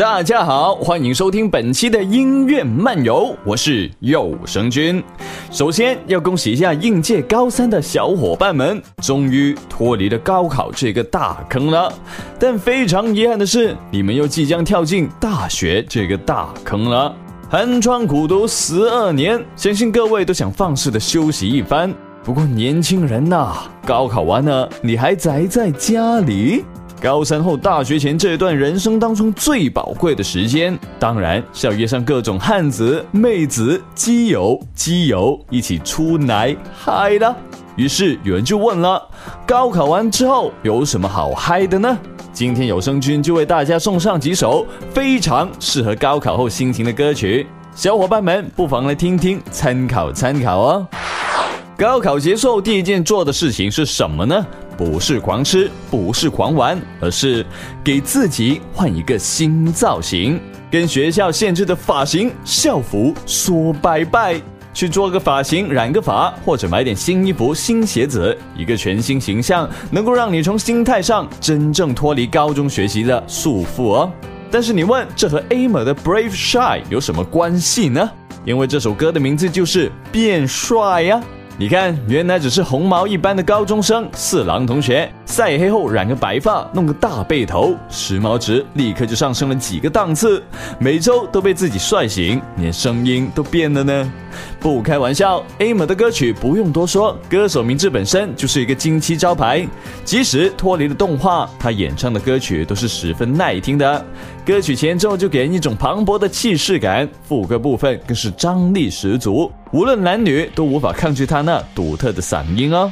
大家好，欢迎收听本期的音乐漫游，我是有声君。首先要恭喜一下应届高三的小伙伴们，终于脱离了高考这个大坑了。但非常遗憾的是，你们又即将跳进大学这个大坑了。寒窗苦读十二年，相信各位都想放肆的休息一番。不过年轻人呐，高考完了，你还宅在家里？高三后大学前这段人生当中最宝贵的时间，当然是要约上各种汉子、妹子、基友、基友一起出来嗨了。于是有人就问了：高考完之后有什么好嗨的呢？今天有声君就为大家送上几首非常适合高考后心情的歌曲，小伙伴们不妨来听听，参考参考哦。高考结束第一件做的事情是什么呢？不是狂吃，不是狂玩，而是给自己换一个新造型，跟学校限制的发型、校服说拜拜，去做个发型、染个发，或者买点新衣服、新鞋子，一个全新形象，能够让你从心态上真正脱离高中学习的束缚哦。但是你问，这和 A 玛的 Brave Shy 有什么关系呢？因为这首歌的名字就是变帅呀。你看，原来只是红毛一般的高中生四郎同学，晒黑后染个白发，弄个大背头，时髦值立刻就上升了几个档次，每周都被自己帅醒，连声音都变了呢。不开玩笑，A 玛的歌曲不用多说，歌手名字本身就是一个惊奇招牌。即使脱离了动画，他演唱的歌曲都是十分耐听的。歌曲前奏就给人一种磅礴的气势感，副歌部分更是张力十足，无论男女都无法抗拒他那独特的嗓音哦。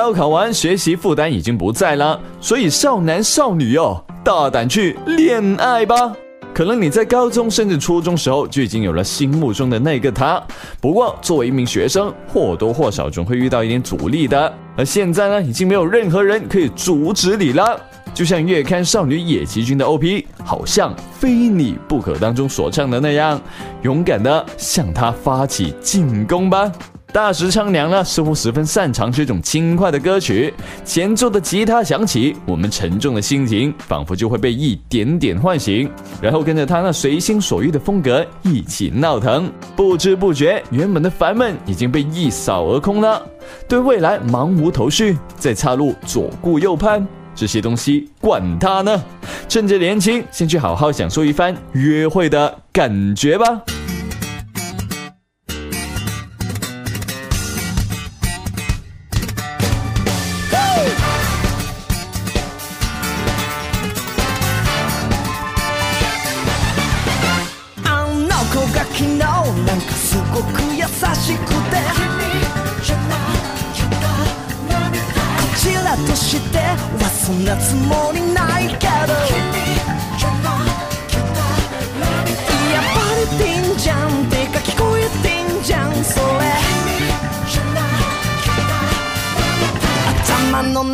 高考完，学习负担已经不在了，所以少男少女哟，大胆去恋爱吧。可能你在高中甚至初中时候就已经有了心目中的那个他，不过作为一名学生，或多或少总会遇到一点阻力的。而现在呢，已经没有任何人可以阻止你了。就像月刊少女野崎君的 OP，好像非你不可当中所唱的那样，勇敢的向他发起进攻吧。大石苍娘呢，似乎十分擅长这种轻快的歌曲。前奏的吉他响起，我们沉重的心情仿佛就会被一点点唤醒，然后跟着他那随心所欲的风格一起闹腾。不知不觉，原本的烦闷已经被一扫而空了。对未来茫无头绪，在岔路左顾右盼，这些东西管他呢？趁着年轻，先去好好享受一番约会的感觉吧。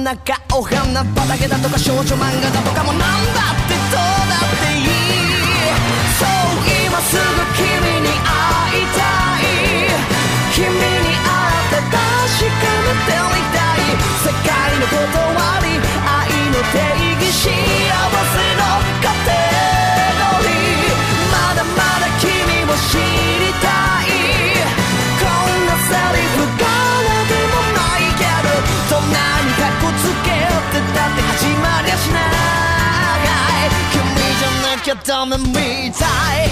中お花畑だとか少女漫画だとかもなんだってどうだっていいそう今すぐ君に会いたい。君に会って確かめてみたい。世界の断り愛の定義幸せの形。なにかってたって始まりゃしない。君じゃなきゃダメみたい。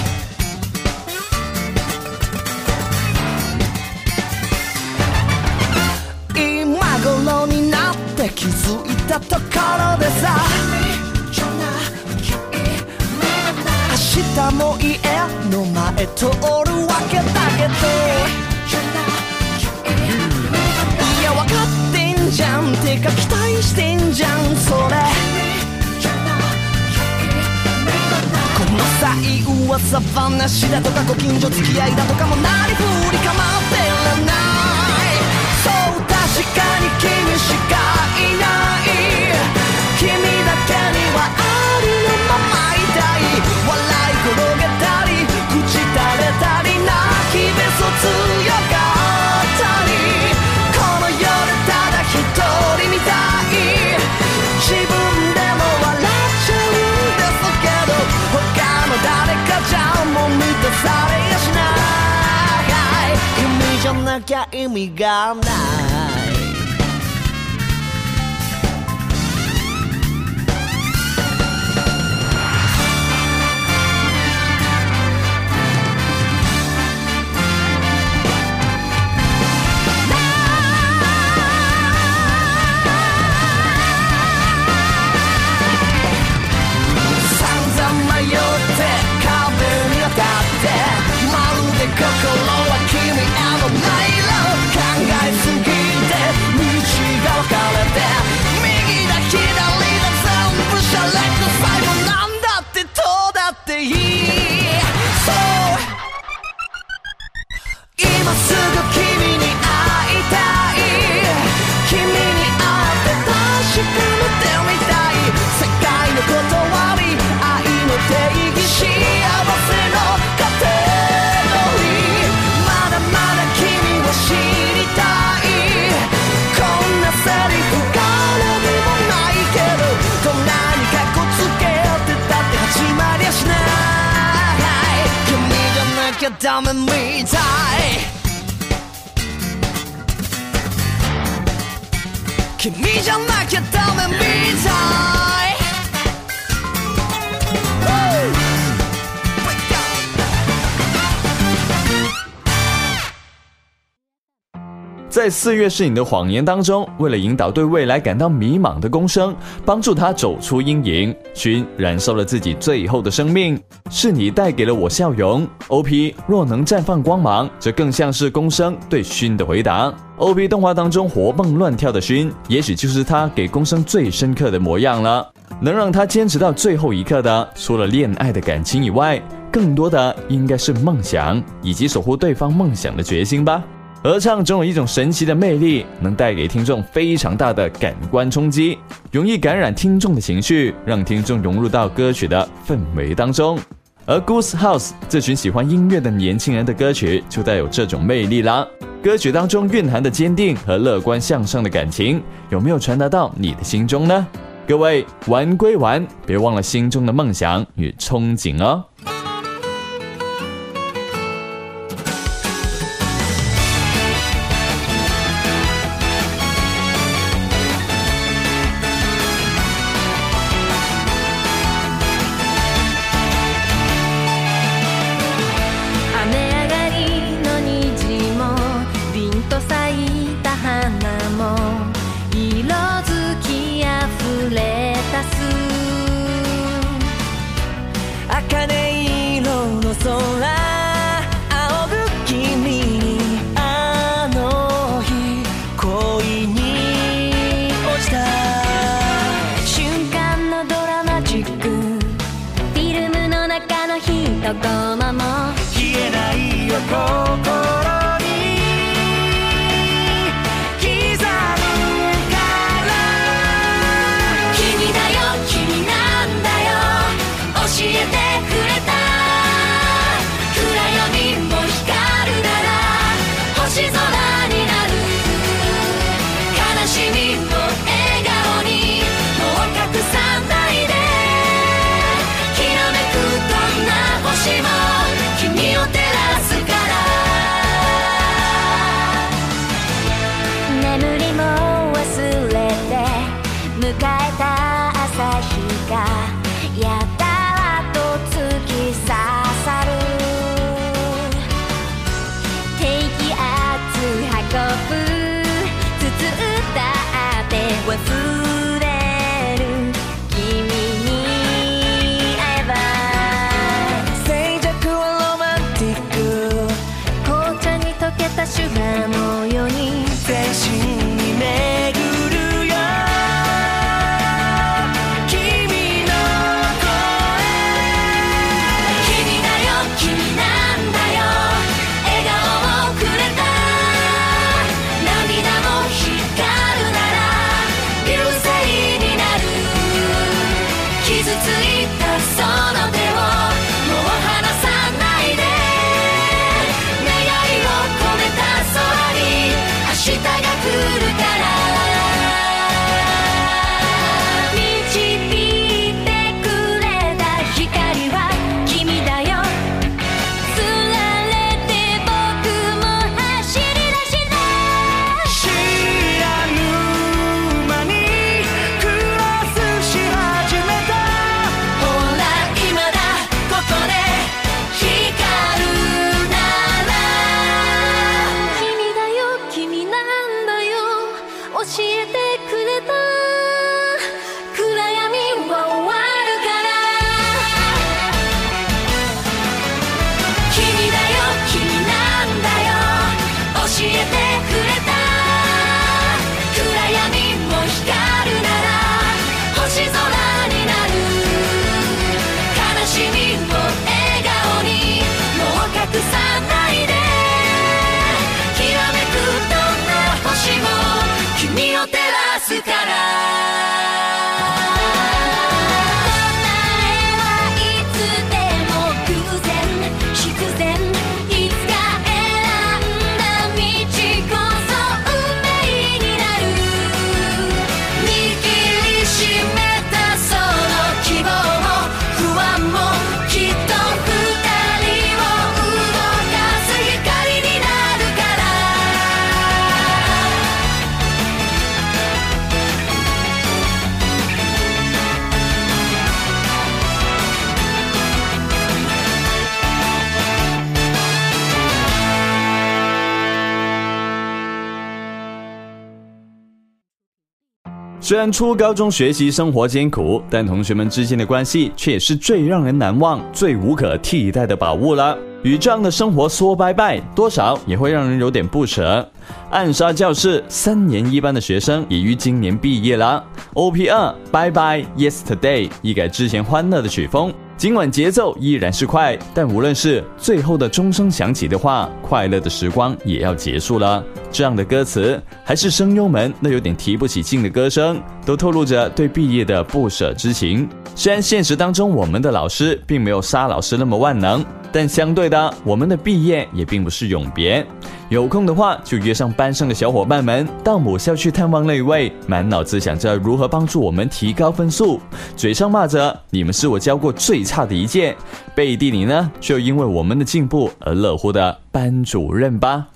今頃になって気づいたところでさ。明日も家の前通るわけだけど。てか期待してんじゃんそれ。この際噂話だとかご近所付き合いだとかもなりふり構って time we got nine. ゃなきゃダメみたい君じゃなきゃダメみたい 在《四月是你的谎言》当中，为了引导对未来感到迷茫的公生，帮助他走出阴影，勋燃烧了自己最后的生命。是你带给了我笑容，OP 若能绽放光芒，这更像是公生对勋的回答。OP 动画当中活蹦乱跳的勋，也许就是他给公生最深刻的模样了。能让他坚持到最后一刻的，除了恋爱的感情以外，更多的应该是梦想以及守护对方梦想的决心吧。合唱总有一种神奇的魅力，能带给听众非常大的感官冲击，容易感染听众的情绪，让听众融入到歌曲的氛围当中。而 Goose House 这群喜欢音乐的年轻人的歌曲就带有这种魅力啦。歌曲当中蕴含的坚定和乐观向上的感情，有没有传达到你的心中呢？各位玩归玩，别忘了心中的梦想与憧憬哦。必然いつ 虽然初高中学习生活艰苦，但同学们之间的关系却也是最让人难忘、最无可替代的宝物了。与这样的生活说拜拜，多少也会让人有点不舍。暗杀教室三年一班的学生也于今年毕业了。OP 二拜拜 Yesterday 一改之前欢乐的曲风，尽管节奏依然是快，但无论是最后的钟声响起的话，快乐的时光也要结束了。这样的歌词，还是声优们那有点提不起劲的歌声，都透露着对毕业的不舍之情。虽然现实当中我们的老师并没有沙老师那么万能。但相对的，我们的毕业也并不是永别。有空的话，就约上班上的小伙伴们到母校去探望那位满脑子想着如何帮助我们提高分数，嘴上骂着你们是我教过最差的一件，背地里呢就因为我们的进步而乐乎的班主任吧。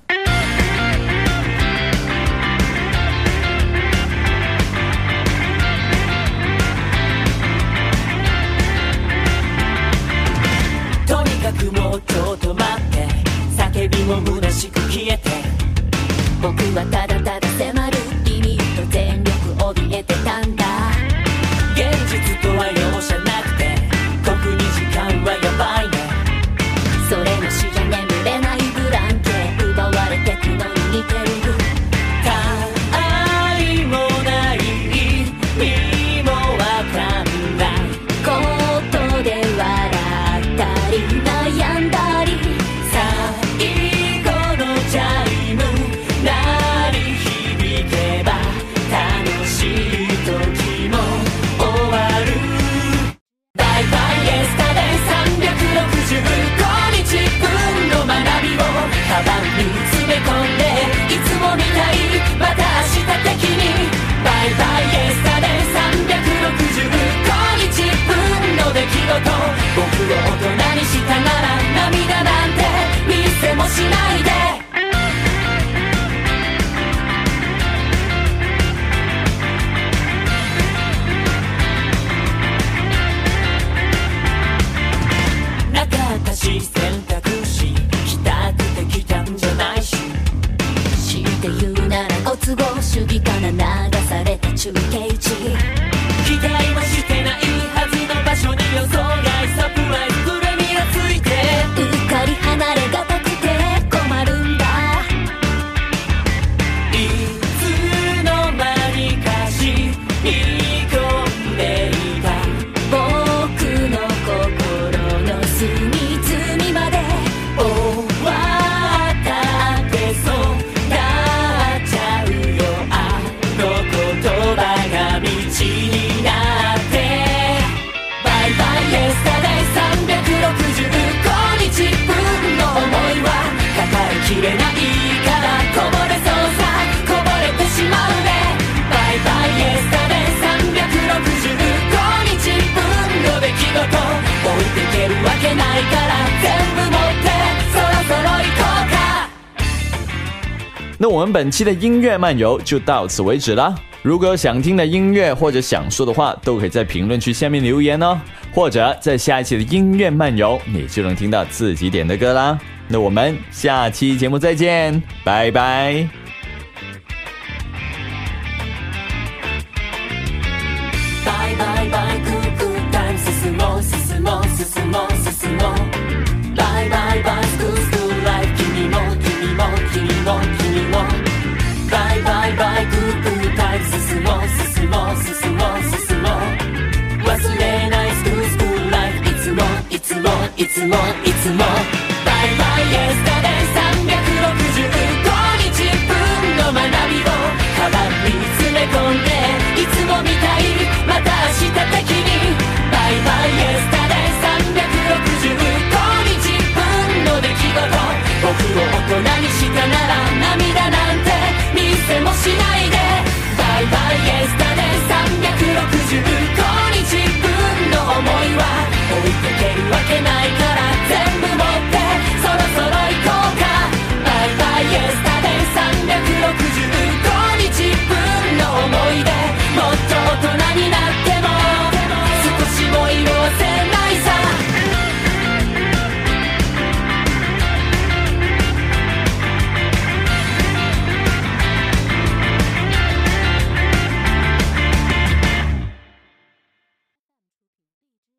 僕を大人きれない那我们本期的音乐漫游就到此为止啦。如果有想听的音乐或者想说的话，都可以在评论区下面留言哦。或者在下一期的音乐漫游，你就能听到自己点的歌啦。那我们下期节目再见，拜拜。つもいつもバイバイエスタデイ365日分の学びをカバンに詰め込んでいつもみたいまた明日的